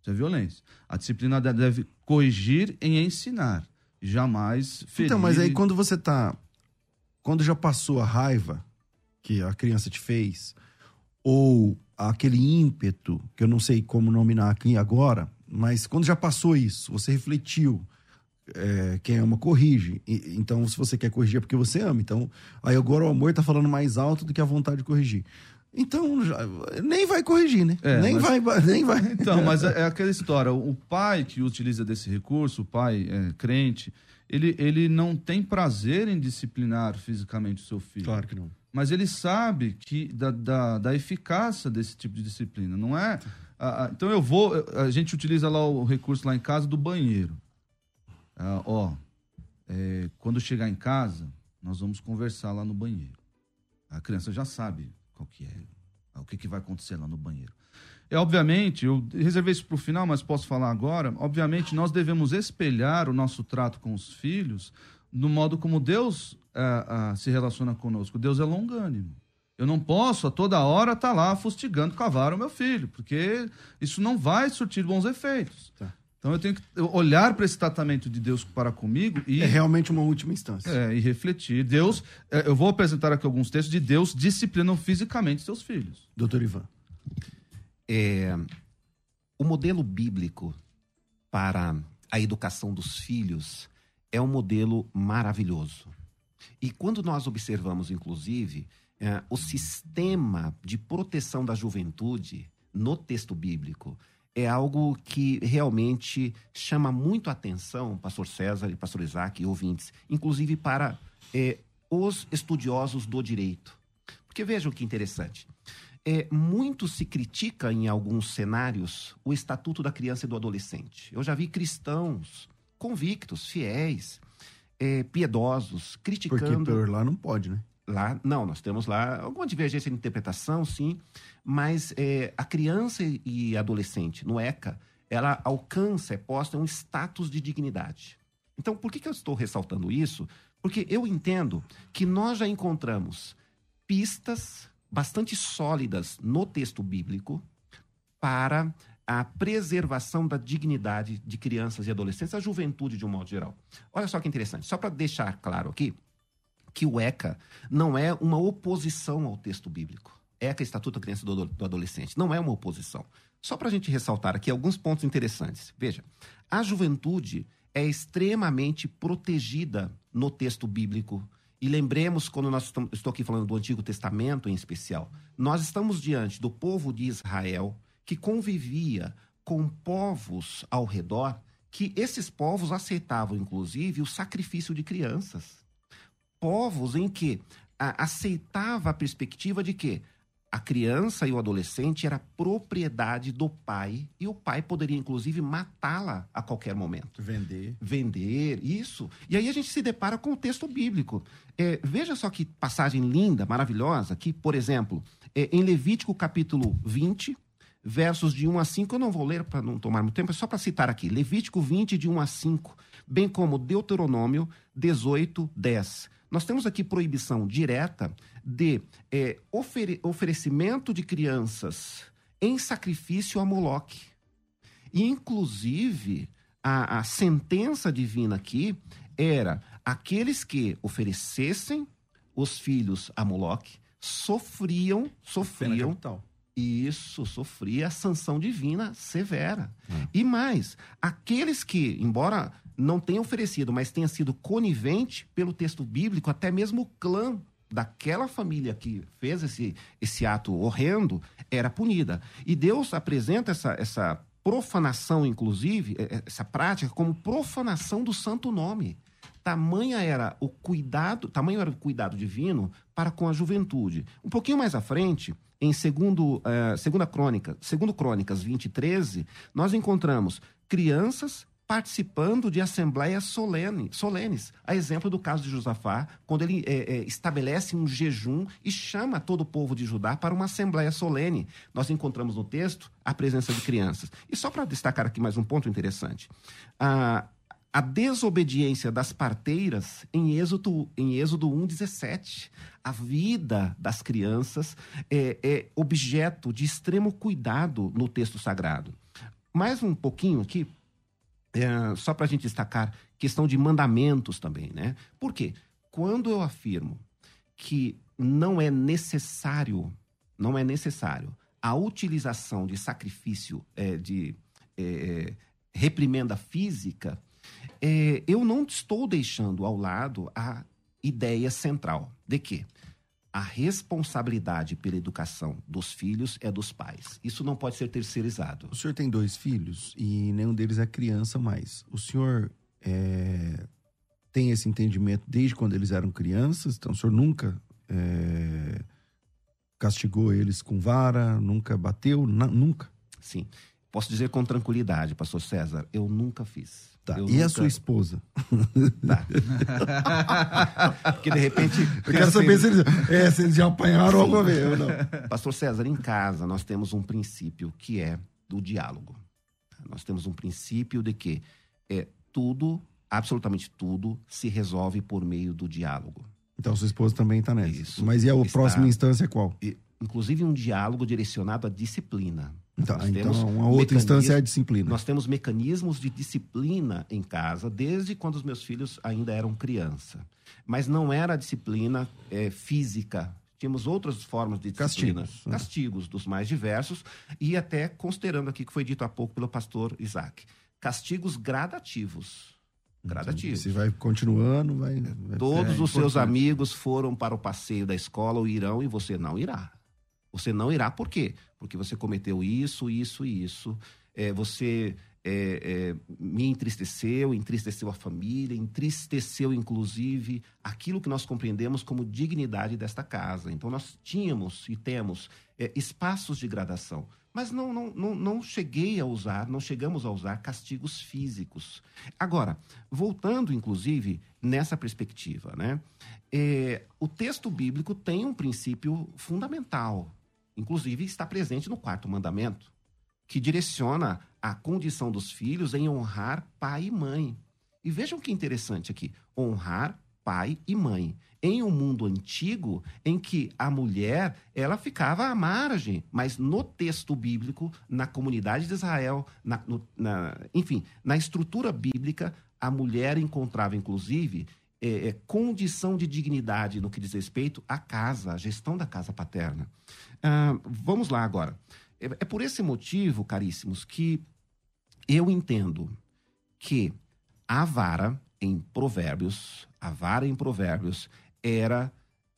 Isso é violência. A disciplina deve corrigir e ensinar, jamais ferir. Então, mas aí quando você tá. Quando já passou a raiva que a criança te fez, ou aquele ímpeto, que eu não sei como nominar aqui agora, mas quando já passou isso, você refletiu, é, quem ama corrige. E, então, se você quer corrigir é porque você ama. Então, aí agora o amor está falando mais alto do que a vontade de corrigir. Então, já, nem vai corrigir, né? É, nem, mas... vai, nem vai. Então, mas é, é, aquela história. O pai que utiliza desse recurso, o pai é, crente, ele, ele não tem prazer em disciplinar fisicamente o seu filho. Claro que não mas ele sabe que da, da, da eficácia desse tipo de disciplina. Não é. então eu vou. A gente utiliza lá o recurso lá em casa do banheiro. Ah, ó, é, quando chegar em casa, nós vamos conversar lá no banheiro. A criança já sabe qual que é, o que, que vai acontecer lá no banheiro. É, obviamente, eu reservei isso para o final, mas posso falar agora. Obviamente, nós devemos espelhar o nosso trato com os filhos no modo como Deus uh, uh, se relaciona conosco. Deus é longânimo. Eu não posso a toda hora estar tá lá fustigando vara o meu filho, porque isso não vai surtir bons efeitos. Tá. Então eu tenho que olhar para esse tratamento de Deus para comigo e. É realmente uma última instância. É, e refletir. Deus, é, eu vou apresentar aqui alguns textos de Deus disciplinam fisicamente seus filhos. Doutor Ivan. É, o modelo bíblico para a educação dos filhos é um modelo maravilhoso. E quando nós observamos, inclusive, é, o sistema de proteção da juventude no texto bíblico, é algo que realmente chama muito a atenção, pastor César e pastor Isaac e ouvintes, inclusive para é, os estudiosos do direito. Porque vejam que interessante. É, muito se critica em alguns cenários o estatuto da criança e do adolescente. Eu já vi cristãos convictos, fiéis, é, piedosos, criticando. Porque por lá não pode, né? Lá, não, nós temos lá alguma divergência de interpretação, sim, mas é, a criança e adolescente, no ECA, ela alcança, é posta um status de dignidade. Então, por que, que eu estou ressaltando isso? Porque eu entendo que nós já encontramos pistas bastante sólidas no texto bíblico para a preservação da dignidade de crianças e adolescentes, a juventude de um modo geral. Olha só que interessante, só para deixar claro aqui, que o ECA não é uma oposição ao texto bíblico. ECA, Estatuto da Criança e do, do Adolescente, não é uma oposição. Só para a gente ressaltar aqui alguns pontos interessantes. Veja, a juventude é extremamente protegida no texto bíblico. E lembremos, quando nós estamos, estou aqui falando do Antigo Testamento em especial, nós estamos diante do povo de Israel, que convivia com povos ao redor, que esses povos aceitavam, inclusive, o sacrifício de crianças. Povos em que a, aceitava a perspectiva de que a criança e o adolescente era propriedade do pai e o pai poderia inclusive matá-la a qualquer momento. Vender. Vender, isso. E aí a gente se depara com o texto bíblico. É, veja só que passagem linda, maravilhosa, que, por exemplo, é, em Levítico capítulo 20, versos de 1 a 5, eu não vou ler para não tomar muito tempo, é só para citar aqui. Levítico 20, de 1 a 5, bem como Deuteronômio 18, 10 nós temos aqui proibição direta de é, ofere oferecimento de crianças em sacrifício a Moloque. E, inclusive, a, a sentença divina aqui era aqueles que oferecessem os filhos a Moloque sofriam, sofriam isso sofria a sanção divina severa. É. E mais, aqueles que, embora não tenha oferecido, mas tenha sido conivente pelo texto bíblico, até mesmo o clã daquela família que fez esse, esse ato horrendo era punida. E Deus apresenta essa, essa profanação, inclusive, é, é, essa prática, como profanação do santo nome. Tamanha era o cuidado, tamanho era o cuidado divino para com a juventude. Um pouquinho mais à frente, em segundo, uh, segunda crônica, segundo Crônicas 20, 13, nós encontramos crianças participando de assembleias solene, solenes. A exemplo do caso de Josafá, quando ele é, é, estabelece um jejum e chama todo o povo de Judá para uma assembleia solene. Nós encontramos no texto a presença de crianças. E só para destacar aqui mais um ponto interessante. A, a desobediência das parteiras em Êxodo, em Êxodo 1,17. A vida das crianças é, é objeto de extremo cuidado no texto sagrado. Mais um pouquinho aqui, é, só para a gente destacar, questão de mandamentos também, né? Por quê? Quando eu afirmo que não é necessário, não é necessário a utilização de sacrifício, é, de é, reprimenda física, é, eu não estou deixando ao lado a ideia central de que a responsabilidade pela educação dos filhos é dos pais. Isso não pode ser terceirizado. O senhor tem dois filhos e nenhum deles é criança mais. O senhor é, tem esse entendimento desde quando eles eram crianças? Então o senhor nunca é, castigou eles com vara, nunca bateu, nunca? Sim. Posso dizer com tranquilidade, pastor César, eu nunca fiz. Tá. e nunca... a sua esposa? Tá. Porque de repente. Eu quero saber se eles, é, se eles já apanharam alguma vez. Ou não. Pastor César, em casa nós temos um princípio que é do diálogo. Nós temos um princípio de que é tudo, absolutamente tudo, se resolve por meio do diálogo. Então sua esposa também está nessa. Isso. Mas e a está... próxima instância é qual? Inclusive um diálogo direcionado à disciplina. Tá, então, uma outra instância é a disciplina. Nós temos mecanismos de disciplina em casa desde quando os meus filhos ainda eram criança. Mas não era a disciplina é, física. Tínhamos outras formas de disciplina. Castigos. Né? Castigos dos mais diversos. E até considerando aqui que foi dito há pouco pelo pastor Isaac. Castigos gradativos. Gradativos. Você vai continuando, vai. vai Todos os seus amigos foram para o passeio da escola ou irão e você não irá. Você não irá por quê? Porque você cometeu isso, isso e isso. É, você é, é, me entristeceu, entristeceu a família, entristeceu inclusive aquilo que nós compreendemos como dignidade desta casa. Então nós tínhamos e temos é, espaços de gradação. Mas não, não, não, não cheguei a usar, não chegamos a usar castigos físicos. Agora, voltando inclusive nessa perspectiva, né? É, o texto bíblico tem um princípio fundamental Inclusive, está presente no quarto mandamento, que direciona a condição dos filhos em honrar pai e mãe. E vejam que interessante aqui: honrar pai e mãe. Em um mundo antigo em que a mulher ela ficava à margem, mas no texto bíblico, na comunidade de Israel, na, no, na, enfim, na estrutura bíblica, a mulher encontrava inclusive é, é, condição de dignidade no que diz respeito à casa, à gestão da casa paterna. Ah, vamos lá agora. É, é por esse motivo, caríssimos, que eu entendo que a vara em Provérbios, a vara em Provérbios era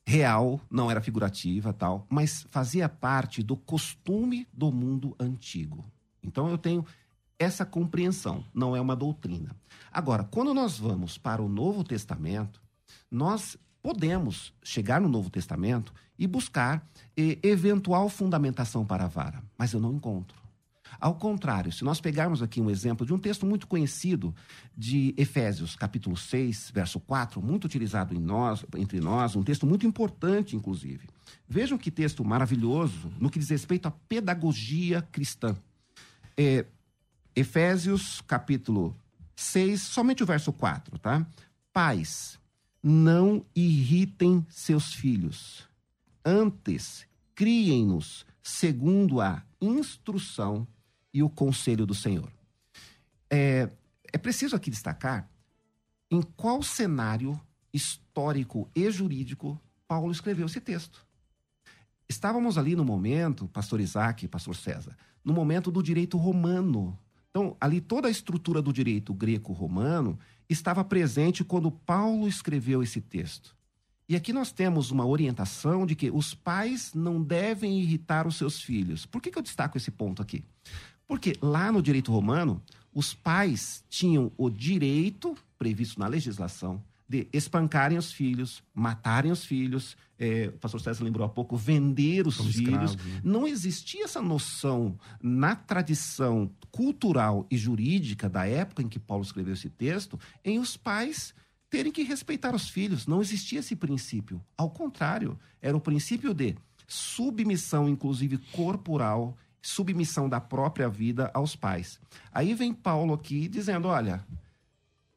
real, não era figurativa, tal, mas fazia parte do costume do mundo antigo. Então eu tenho essa compreensão, não é uma doutrina. Agora, quando nós vamos para o Novo Testamento, nós podemos chegar no Novo Testamento e buscar eh, eventual fundamentação para a vara, mas eu não encontro. Ao contrário, se nós pegarmos aqui um exemplo de um texto muito conhecido de Efésios, capítulo 6, verso 4, muito utilizado em nós, entre nós, um texto muito importante, inclusive. Vejam que texto maravilhoso no que diz respeito à pedagogia cristã. É, Efésios, capítulo 6, somente o verso 4, tá? Pais, não irritem seus filhos. Antes, criem-nos segundo a instrução e o conselho do Senhor. É, é preciso aqui destacar em qual cenário histórico e jurídico Paulo escreveu esse texto. Estávamos ali no momento, pastor Isaac pastor César, no momento do direito romano. Então, ali toda a estrutura do direito greco-romano estava presente quando Paulo escreveu esse texto. E aqui nós temos uma orientação de que os pais não devem irritar os seus filhos. Por que, que eu destaco esse ponto aqui? Porque lá no direito romano, os pais tinham o direito, previsto na legislação, de espancarem os filhos, matarem os filhos, é, o pastor César lembrou há pouco, vender os Como filhos. Escravo, né? Não existia essa noção na tradição cultural e jurídica da época em que Paulo escreveu esse texto, em os pais terem que respeitar os filhos. Não existia esse princípio. Ao contrário, era o princípio de submissão, inclusive corporal submissão da própria vida aos pais. Aí vem Paulo aqui dizendo: olha,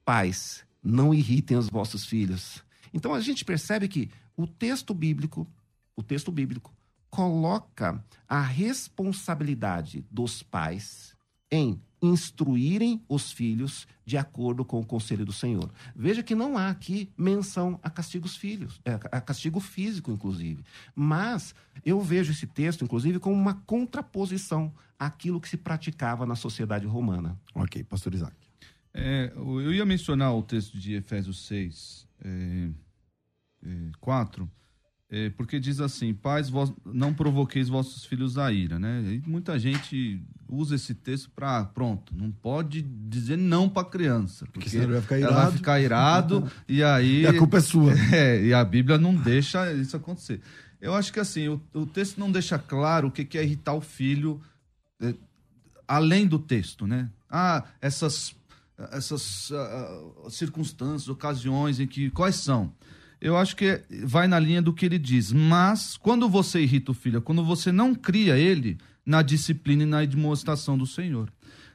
pais, não irritem os vossos filhos. Então a gente percebe que o texto bíblico, o texto bíblico coloca a responsabilidade dos pais em instruírem os filhos de acordo com o conselho do Senhor. Veja que não há aqui menção a castigos filhos, é, a castigo físico, inclusive. Mas eu vejo esse texto, inclusive, como uma contraposição àquilo que se praticava na sociedade romana. Ok, pastor Isaac. É, eu ia mencionar o texto de Efésios 6, é, é, 4, é, porque diz assim: Pais, vós não provoqueis vossos filhos a ira, né? E muita gente usa esse texto para pronto, não pode dizer não para criança, porque, porque vai ficar irado, ela vai ficar irado e aí e a culpa é sua. É, e a Bíblia não deixa isso acontecer. Eu acho que assim, o, o texto não deixa claro o que, que é irritar o filho é, além do texto, né? Ah, essas essas uh, circunstâncias, ocasiões em que quais são? Eu acho que vai na linha do que ele diz. Mas, quando você irrita o filho, quando você não cria ele na disciplina e na demonstração do Senhor.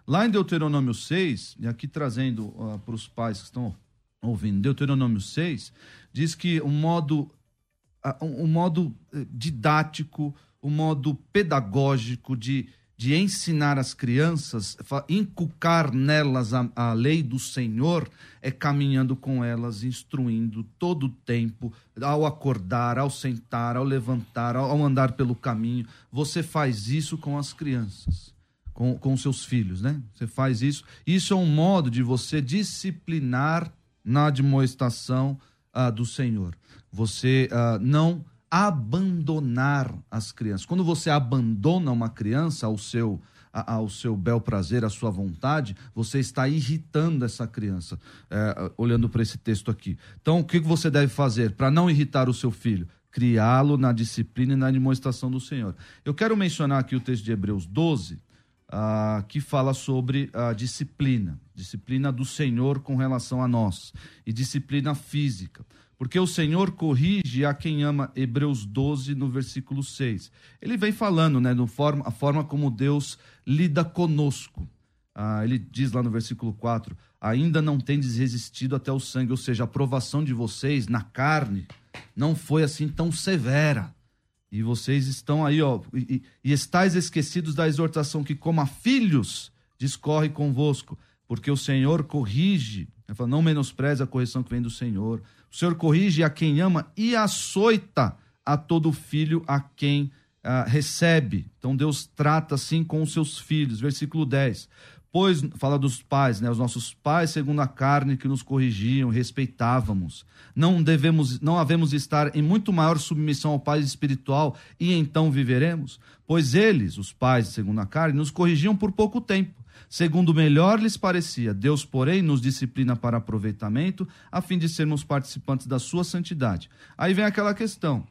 Lá em Deuteronômio 6, e aqui trazendo uh, para os pais que estão ouvindo, Deuteronômio 6, diz que o modo, uh, um modo eh, didático, o um modo pedagógico de de ensinar as crianças, inculcar nelas a, a, lei do Senhor, é caminhando com elas, instruindo todo o tempo, ao acordar, ao sentar, ao levantar, ao andar pelo caminho. Você faz isso com as crianças, com, com seus filhos, né? Você faz isso. Isso é um modo de você disciplinar na admoestação uh, do Senhor. Você uh, não abandonar as crianças. Quando você abandona uma criança ao seu ao seu bel prazer, à sua vontade, você está irritando essa criança, é, olhando para esse texto aqui. Então, o que você deve fazer para não irritar o seu filho? Criá-lo na disciplina e na demonstração do Senhor. Eu quero mencionar aqui o texto de Hebreus 12, ah, que fala sobre a disciplina, disciplina do Senhor com relação a nós, e disciplina física. Porque o Senhor corrige a quem ama, Hebreus 12, no versículo 6. Ele vem falando, né, forma, a forma como Deus lida conosco. Ah, ele diz lá no versículo 4: Ainda não tendes resistido até o sangue, ou seja, a provação de vocês na carne não foi assim tão severa. E vocês estão aí, ó, e, e estáis esquecidos da exortação que, como a filhos, discorre convosco, porque o Senhor corrige, não menospreze a correção que vem do Senhor o Senhor corrige a quem ama e açoita a todo filho a quem uh, recebe. Então Deus trata assim com os seus filhos. Versículo 10. Pois, fala dos pais, né? Os nossos pais, segundo a carne, que nos corrigiam, respeitávamos. Não devemos, não havemos estar em muito maior submissão ao Pai espiritual e então viveremos? Pois eles, os pais, segundo a carne, nos corrigiam por pouco tempo segundo melhor lhes parecia. Deus, porém, nos disciplina para aproveitamento, a fim de sermos participantes da sua santidade. Aí vem aquela questão.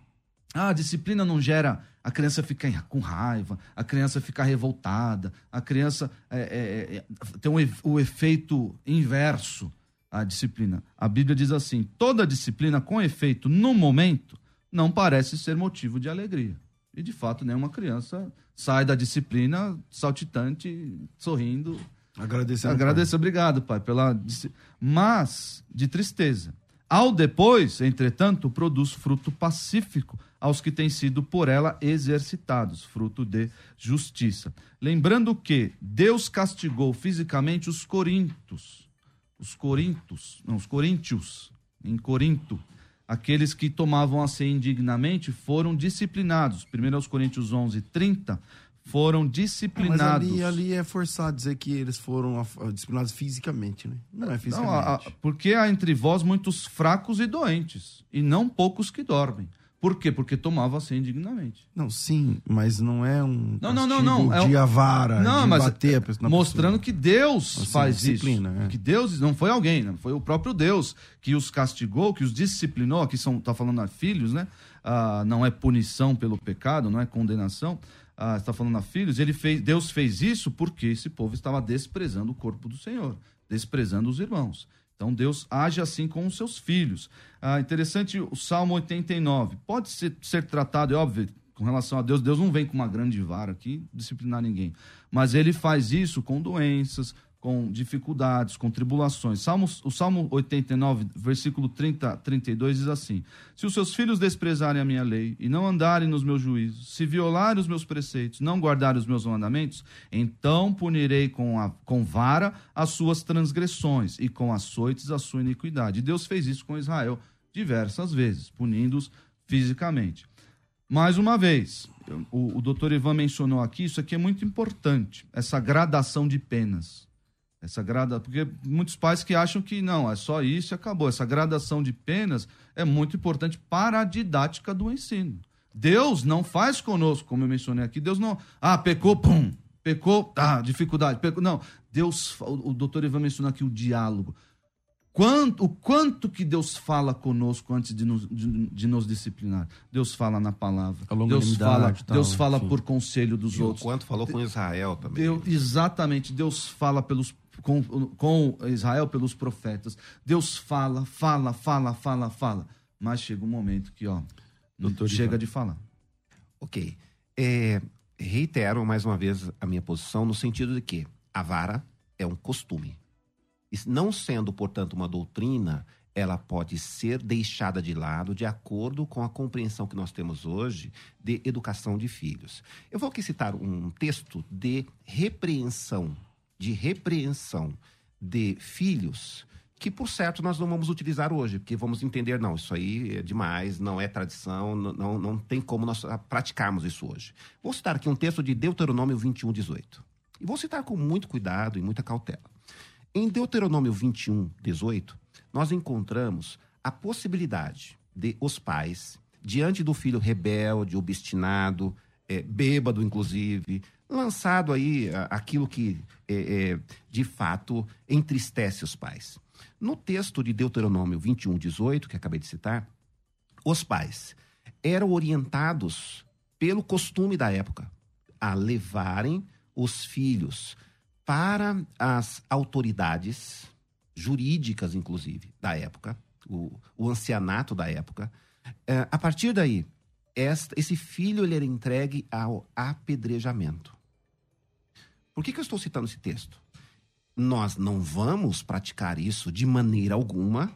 Ah, a disciplina não gera a criança fica com raiva, a criança fica revoltada, a criança é, é, é, tem um, o efeito inverso à disciplina. A Bíblia diz assim: toda disciplina com efeito no momento não parece ser motivo de alegria. E de fato, nenhuma criança sai da disciplina saltitante, sorrindo. Agradecendo. Agradeço, obrigado, pai, pela. Mas de tristeza. Ao depois, entretanto, produz fruto pacífico aos que têm sido por ela exercitados, fruto de justiça. Lembrando que Deus castigou fisicamente os corintos, os corintos, não, os coríntios, em Corinto, aqueles que tomavam a ceia indignamente foram disciplinados. 1 Coríntios 11, 30, foram disciplinados. Ah, mas ali, ali é forçado dizer que eles foram disciplinados fisicamente, né? Não é fisicamente. Não, porque há entre vós muitos fracos e doentes, e não poucos que dormem. Por quê? Porque tomava assim indignamente. Não, sim, mas não é um não, não, não, não. É de avara, não, de mas bater a mostrando que Deus assim, faz isso. É. Que Deus não foi alguém, né? foi o próprio Deus que os castigou, que os disciplinou. Aqui são, tá falando a filhos, né? Ah, não é punição pelo pecado, não é condenação. Ah, está falando a filhos. Ele fez, Deus fez isso porque esse povo estava desprezando o corpo do Senhor, desprezando os irmãos. Então Deus age assim com os seus filhos. Ah, interessante o Salmo 89. Pode ser, ser tratado, é óbvio, com relação a Deus. Deus não vem com uma grande vara aqui disciplinar ninguém. Mas ele faz isso com doenças, com dificuldades, com tribulações. Salmo, o Salmo 89, versículo 30, 32 diz assim: Se os seus filhos desprezarem a minha lei e não andarem nos meus juízos, se violarem os meus preceitos, não guardarem os meus mandamentos, então punirei com, a, com vara as suas transgressões e com açoites a sua iniquidade. E Deus fez isso com Israel diversas vezes, punindo-os fisicamente. Mais uma vez, o, o doutor Ivan mencionou aqui, isso aqui é muito importante, essa gradação de penas. Essa grada, porque muitos pais que acham que não, é só isso e acabou. Essa gradação de penas é muito importante para a didática do ensino. Deus não faz conosco, como eu mencionei aqui, Deus não, ah, pecou, pum, pecou, ah, dificuldade, pecou. Não, Deus, o, o doutor Ivan mencionou aqui o diálogo. Quanto, o quanto que Deus fala conosco antes de nos, de, de nos disciplinar? Deus fala na palavra. Deus fala, tal, Deus fala por conselho dos e outros. O quanto falou com Israel também. Deus, exatamente. Deus fala pelos com, com Israel pelos profetas. Deus fala, fala, fala, fala, fala. Mas chega um momento que, ó, Doutor chega de falar. Ok. É, reitero mais uma vez a minha posição no sentido de que a vara é um costume. E não sendo, portanto, uma doutrina, ela pode ser deixada de lado de acordo com a compreensão que nós temos hoje de educação de filhos. Eu vou aqui citar um texto de repreensão de repreensão de filhos que, por certo, nós não vamos utilizar hoje, porque vamos entender, não, isso aí é demais, não é tradição, não, não tem como nós praticarmos isso hoje. Vou citar aqui um texto de Deuteronômio 21, 18. E vou citar com muito cuidado e muita cautela. Em Deuteronômio 21, 18, nós encontramos a possibilidade de os pais, diante do filho rebelde, obstinado, é, bêbado, inclusive, lançado aí aquilo que é, é, de fato entristece os pais. No texto de Deuteronômio 21, 18, que acabei de citar, os pais eram orientados pelo costume da época a levarem os filhos para as autoridades jurídicas, inclusive, da época, o, o ancianato da época. É, a partir daí, esta, esse filho ele era entregue ao apedrejamento. Por que, que eu estou citando esse texto? Nós não vamos praticar isso de maneira alguma.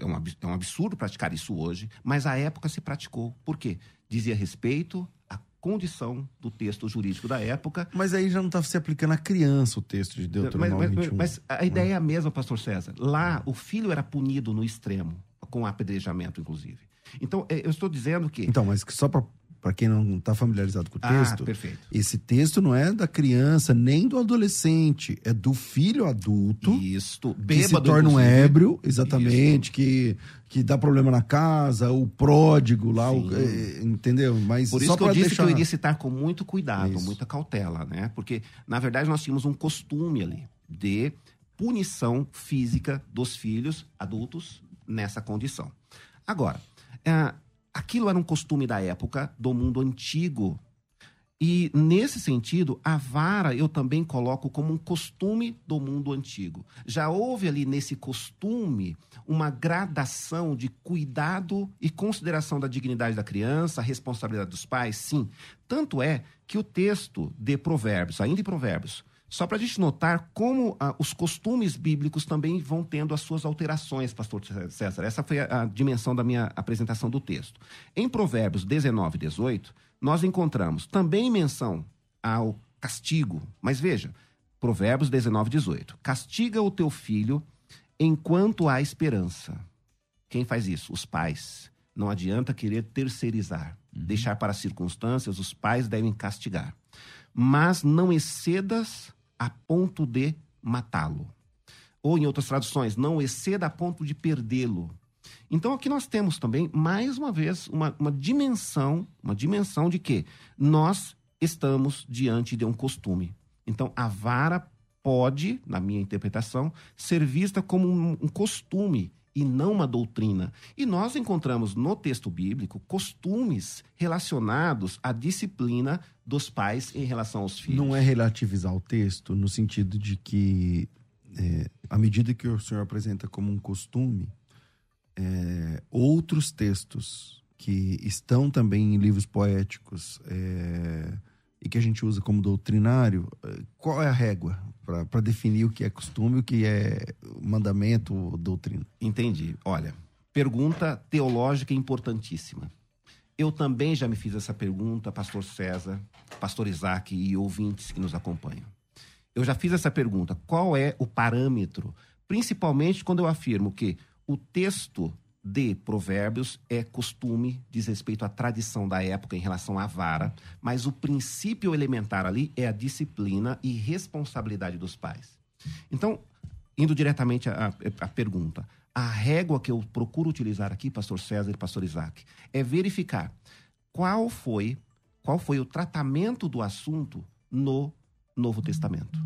É um, é um absurdo praticar isso hoje, mas a época se praticou. Por quê? Dizia respeito à condição do texto jurídico da época. Mas aí já não está se aplicando à criança o texto de Deuteronômio mas, mas, 21. Mas a ideia é a mesma, pastor César. Lá, o filho era punido no extremo, com apedrejamento, inclusive. Então, é, eu estou dizendo que... Então, mas só para para quem não está familiarizado com o Ah, texto, perfeito. esse texto não é da criança nem do adolescente, é do filho adulto Isto, que se bêbado, torna um ébrio, exatamente, que, que dá problema na casa, o pródigo lá, o- é, entendeu? Mas Por só isso que eu disse deixar... que eu iria citar com muito cuidado, Isso. muita cautela, né? Porque, na verdade, nós tínhamos um costume ali de punição física dos filhos adultos nessa condição. Agora, é, aquilo era um costume da época, do mundo antigo. E, nesse sentido, a vara eu também coloco como um costume do mundo antigo. Já houve ali nesse costume uma gradação de cuidado e consideração da dignidade da criança, a responsabilidade dos pais, sim. Tanto é que o texto de Provérbios, ainda em Provérbios, só para a gente notar como ah, os costumes bíblicos também vão tendo as suas alterações, pastor César. Essa foi a, a dimensão da minha apresentação do texto. Em Provérbios 19 e 18, nós encontramos também menção ao castigo. Mas veja, Provérbios 19 e 18. Castiga o teu filho enquanto há esperança. Quem faz isso? Os pais. Não adianta querer terceirizar. Deixar para as circunstâncias, os pais devem castigar. Mas não excedas a ponto de matá-lo. Ou, em outras traduções, não exceda a ponto de perdê-lo. Então, aqui nós temos também, mais uma vez, uma, uma dimensão, uma dimensão de que nós estamos diante de um costume. Então, a vara pode, na minha interpretação, ser vista como um, um costume e não uma doutrina. E nós encontramos no texto bíblico costumes relacionados à disciplina dos pais em relação aos filhos. Não é relativizar o texto no sentido de que, é, à medida que o senhor apresenta como um costume, é, outros textos que estão também em livros poéticos é, e que a gente usa como doutrinário, é, qual é a régua para definir o que é costume, o que é mandamento ou doutrina? Entendi. Olha, pergunta teológica importantíssima. Eu também já me fiz essa pergunta, pastor César, pastor Isaac e ouvintes que nos acompanham. Eu já fiz essa pergunta: qual é o parâmetro? Principalmente quando eu afirmo que o texto de Provérbios é costume, diz respeito à tradição da época em relação à vara, mas o princípio elementar ali é a disciplina e responsabilidade dos pais. Então, indo diretamente à, à pergunta, a régua que eu procuro utilizar aqui, pastor César e pastor Isaac, é verificar qual foi, qual foi o tratamento do assunto no Novo Testamento.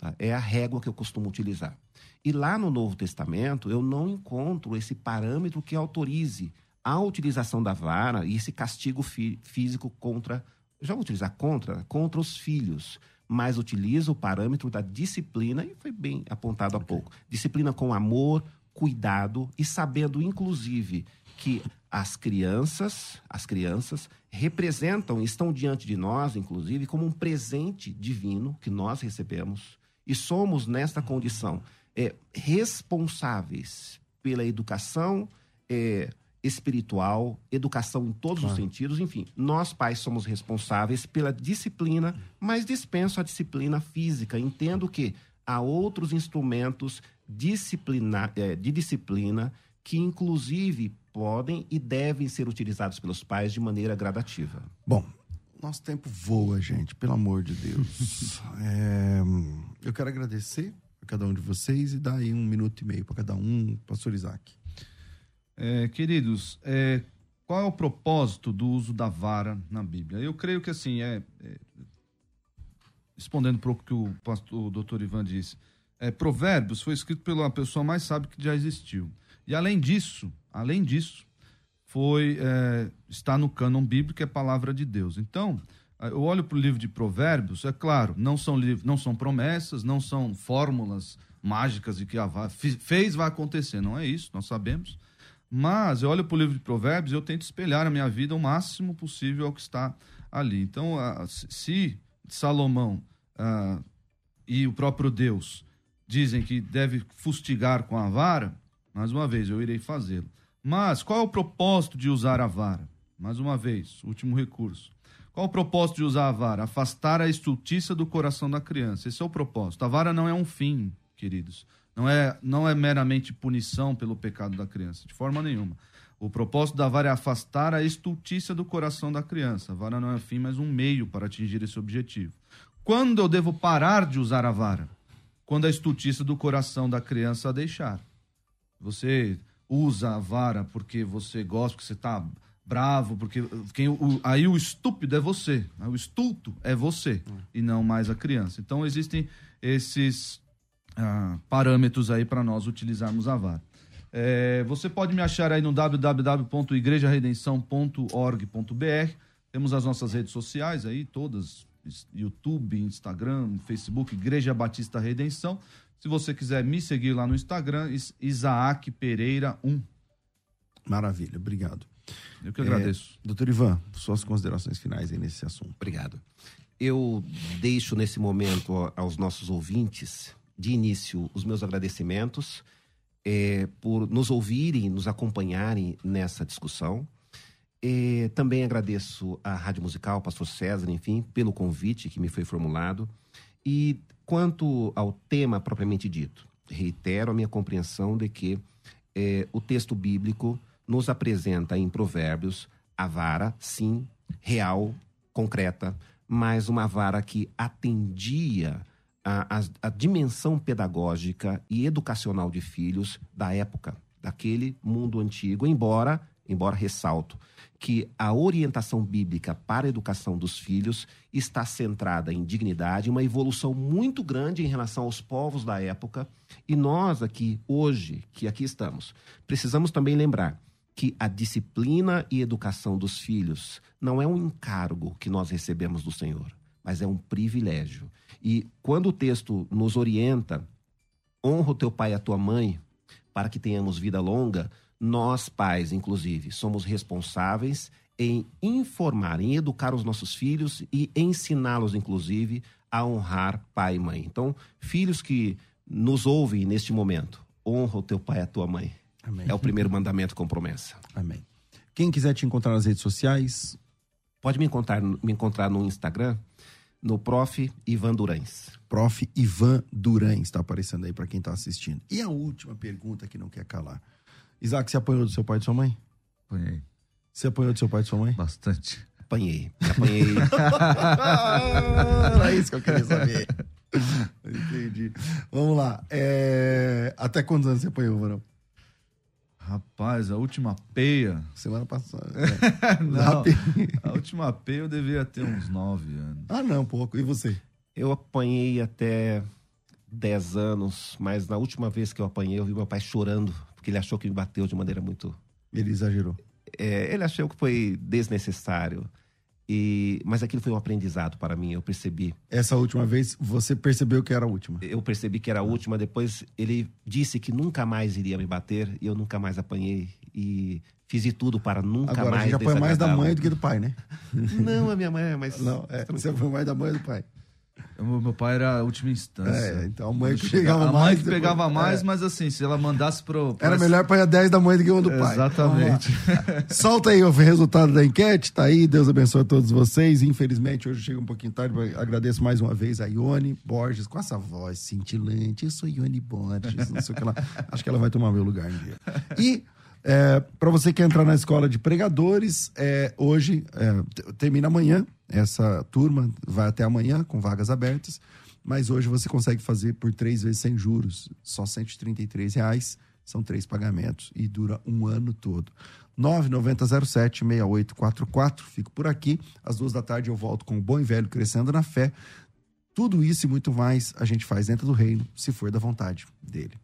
Tá? É a régua que eu costumo utilizar. E lá no Novo Testamento, eu não encontro esse parâmetro que autorize a utilização da vara e esse castigo fí físico contra. Já vou utilizar contra? Contra os filhos. Mas utiliza o parâmetro da disciplina, e foi bem apontado há pouco. Disciplina com amor, cuidado e sabendo, inclusive, que as crianças, as crianças representam, estão diante de nós, inclusive, como um presente divino que nós recebemos e somos nesta condição é, responsáveis pela educação é, espiritual, educação em todos os sentidos, enfim, nós pais somos responsáveis pela disciplina, mas dispenso a disciplina física. Entendo que há outros instrumentos disciplina, é, de disciplina que, inclusive, podem e devem ser utilizados pelos pais de maneira gradativa. Bom, nosso tempo voa, gente, pelo amor de Deus. É, eu quero agradecer a cada um de vocês e dar aí um minuto e meio para cada um, pastor Isaac. É, queridos, é, qual é o propósito do uso da vara na Bíblia? Eu creio que assim, é, é respondendo para o que o pastor o doutor Ivan disse, é, Provérbios foi escrito pela pessoa mais sábia que já existiu. E além disso, além disso, foi é, está no cânon bíblico, é palavra de Deus. Então, eu olho para o livro de Provérbios, é claro, não são, não são promessas, não são fórmulas mágicas de que ah, vai, fez, vai acontecer. Não é isso, nós sabemos. Mas eu olho para o livro de Provérbios e eu tento espelhar a minha vida o máximo possível ao que está ali. Então, se Salomão uh, e o próprio Deus dizem que deve fustigar com a vara, mais uma vez, eu irei fazê-lo. Mas qual é o propósito de usar a vara? Mais uma vez, último recurso. Qual o propósito de usar a vara? Afastar a estultícia do coração da criança. Esse é o propósito. A vara não é um fim, queridos. Não é, não é meramente punição pelo pecado da criança, de forma nenhuma. O propósito da vara é afastar a estultícia do coração da criança. A vara não é fim, mas um meio para atingir esse objetivo. Quando eu devo parar de usar a vara? Quando a estultícia do coração da criança a deixar. Você usa a vara porque você gosta, porque você está bravo, porque quem, o, aí o estúpido é você, né? o estulto é você e não mais a criança. Então existem esses ah, parâmetros aí para nós utilizarmos a vara. É, você pode me achar aí no www.igrejaredenção.org.br. Temos as nossas redes sociais aí, todas: YouTube, Instagram, Facebook, Igreja Batista Redenção. Se você quiser me seguir lá no Instagram, Isaac Pereira 1. Maravilha, obrigado. Eu que agradeço. É, doutor Ivan, suas considerações finais aí nesse assunto. Obrigado. Eu deixo nesse momento aos nossos ouvintes, de início, os meus agradecimentos é, por nos ouvirem, nos acompanharem nessa discussão. É, também agradeço à Rádio Musical, Pastor César, enfim, pelo convite que me foi formulado. E quanto ao tema propriamente dito, reitero a minha compreensão de que é, o texto bíblico nos apresenta em Provérbios a vara, sim, real, concreta, mas uma vara que atendia a, a, a, dimensão pedagógica e educacional de filhos da época, daquele mundo antigo, embora, embora ressalto, que a orientação bíblica para a educação dos filhos está centrada em dignidade, uma evolução muito grande em relação aos povos da época, e nós aqui, hoje, que aqui estamos, precisamos também lembrar que a disciplina e educação dos filhos não é um encargo que nós recebemos do Senhor, mas é um privilégio. E quando o texto nos orienta, honra o teu pai e a tua mãe, para que tenhamos vida longa, nós, pais, inclusive, somos responsáveis em informar, em educar os nossos filhos e ensiná-los, inclusive, a honrar pai e mãe. Então, filhos que nos ouvem neste momento, honra o teu pai e a tua mãe. Amém. É o primeiro mandamento com promessa. Amém. Quem quiser te encontrar nas redes sociais, pode me encontrar, me encontrar no Instagram, no Prof. Ivan Durães. Prof. Ivan Durães está aparecendo aí para quem está assistindo. E a última pergunta que não quer calar. Isaac, você apanhou do seu pai e de sua mãe? Apanhei. Você apanhou do seu pai e de sua mãe? Bastante. Apanhei. Apanhei. Era isso que eu queria saber. Entendi. Vamos lá. É... Até quantos anos você apanhou, Varão? Rapaz, a última peia. Semana passada. É. não, a última peia eu devia ter uns nove anos. Ah, não, pouco. E você? Eu apanhei até dez anos, mas na última vez que eu apanhei, eu vi meu pai chorando, porque ele achou que me bateu de maneira muito. Ele exagerou. É, ele achou que foi desnecessário. E, mas aquilo foi um aprendizado para mim, eu percebi. Essa última vez, você percebeu que era a última? Eu percebi que era a última. Depois ele disse que nunca mais iria me bater e eu nunca mais apanhei. E fiz de tudo para nunca Agora, mais. Agora, já apanha mais da mãe do que do pai, né? Não, a minha mãe é mais. Não, é, você foi mais da mãe do pai. O meu pai era a última instância. É, então a mãe que pegava a mais. A mãe que depois, pegava mais, é. mas assim, se ela mandasse pro. Era melhor para 10 da mãe do que um do pai. Exatamente. Solta aí o resultado da enquete, tá aí. Deus abençoe a todos vocês. Infelizmente, hoje chega um pouquinho tarde. Agradeço mais uma vez a Ione Borges, com essa voz cintilante. Eu sou Ione Borges, não sei o que ela. Acho que ela vai tomar meu lugar um dia. E. É, para você que entrar na escola de pregadores, é, hoje é, termina amanhã essa turma, vai até amanhã com vagas abertas, mas hoje você consegue fazer por três vezes sem juros, só 133 reais, são três pagamentos e dura um ano todo. 99007-6844, fico por aqui. Às duas da tarde eu volto com o Bom e Velho Crescendo na Fé. Tudo isso e muito mais a gente faz dentro do reino, se for da vontade dele.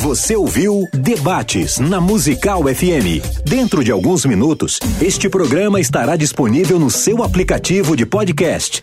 Você ouviu Debates na Musical FM. Dentro de alguns minutos, este programa estará disponível no seu aplicativo de podcast.